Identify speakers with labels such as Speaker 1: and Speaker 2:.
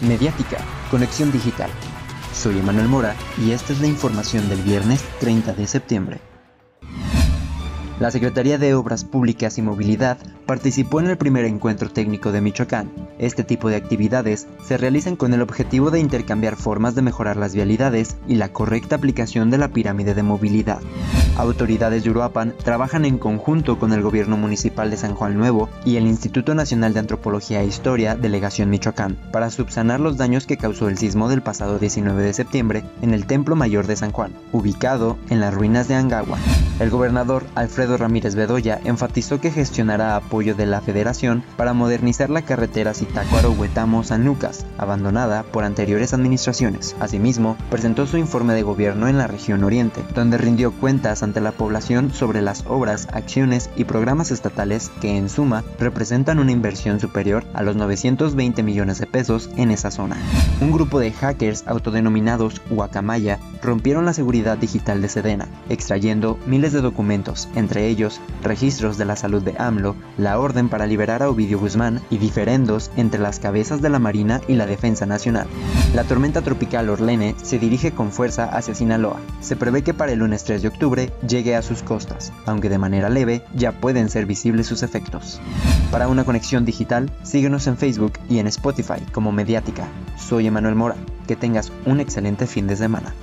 Speaker 1: Mediática, Conexión Digital. Soy Emanuel Mora y esta es la información del viernes 30 de septiembre. La Secretaría de Obras Públicas y Movilidad participó en el primer encuentro técnico de Michoacán. Este tipo de actividades se realizan con el objetivo de intercambiar formas de mejorar las vialidades y la correcta aplicación de la pirámide de movilidad. Autoridades de Uruapan trabajan en conjunto con el Gobierno Municipal de San Juan Nuevo y el Instituto Nacional de Antropología e Historia, Delegación Michoacán, para subsanar los daños que causó el sismo del pasado 19 de septiembre en el Templo Mayor de San Juan, ubicado en las ruinas de Angagua. El gobernador Alfredo Ramírez Bedoya enfatizó que gestionará apoyo de la federación para modernizar la carretera Zitácuaro-Huetamo-San Lucas, abandonada por anteriores administraciones. Asimismo, presentó su informe de gobierno en la región oriente, donde rindió cuentas ante la población sobre las obras, acciones y programas estatales que en suma representan una inversión superior a los 920 millones de pesos en esa zona. Un grupo de hackers autodenominados Guacamaya rompieron la seguridad digital de Sedena, extrayendo miles de documentos, entre ellos registros de la salud de AMLO, la orden para liberar a Ovidio Guzmán y diferendos entre las cabezas de la Marina y la Defensa Nacional. La tormenta tropical Orlene se dirige con fuerza hacia Sinaloa. Se prevé que para el lunes 3 de octubre llegue a sus costas, aunque de manera leve ya pueden ser visibles sus efectos. Para una conexión digital, síguenos en Facebook y en Spotify como Mediática. Soy Emanuel Mora. Que tengas un excelente fin de semana.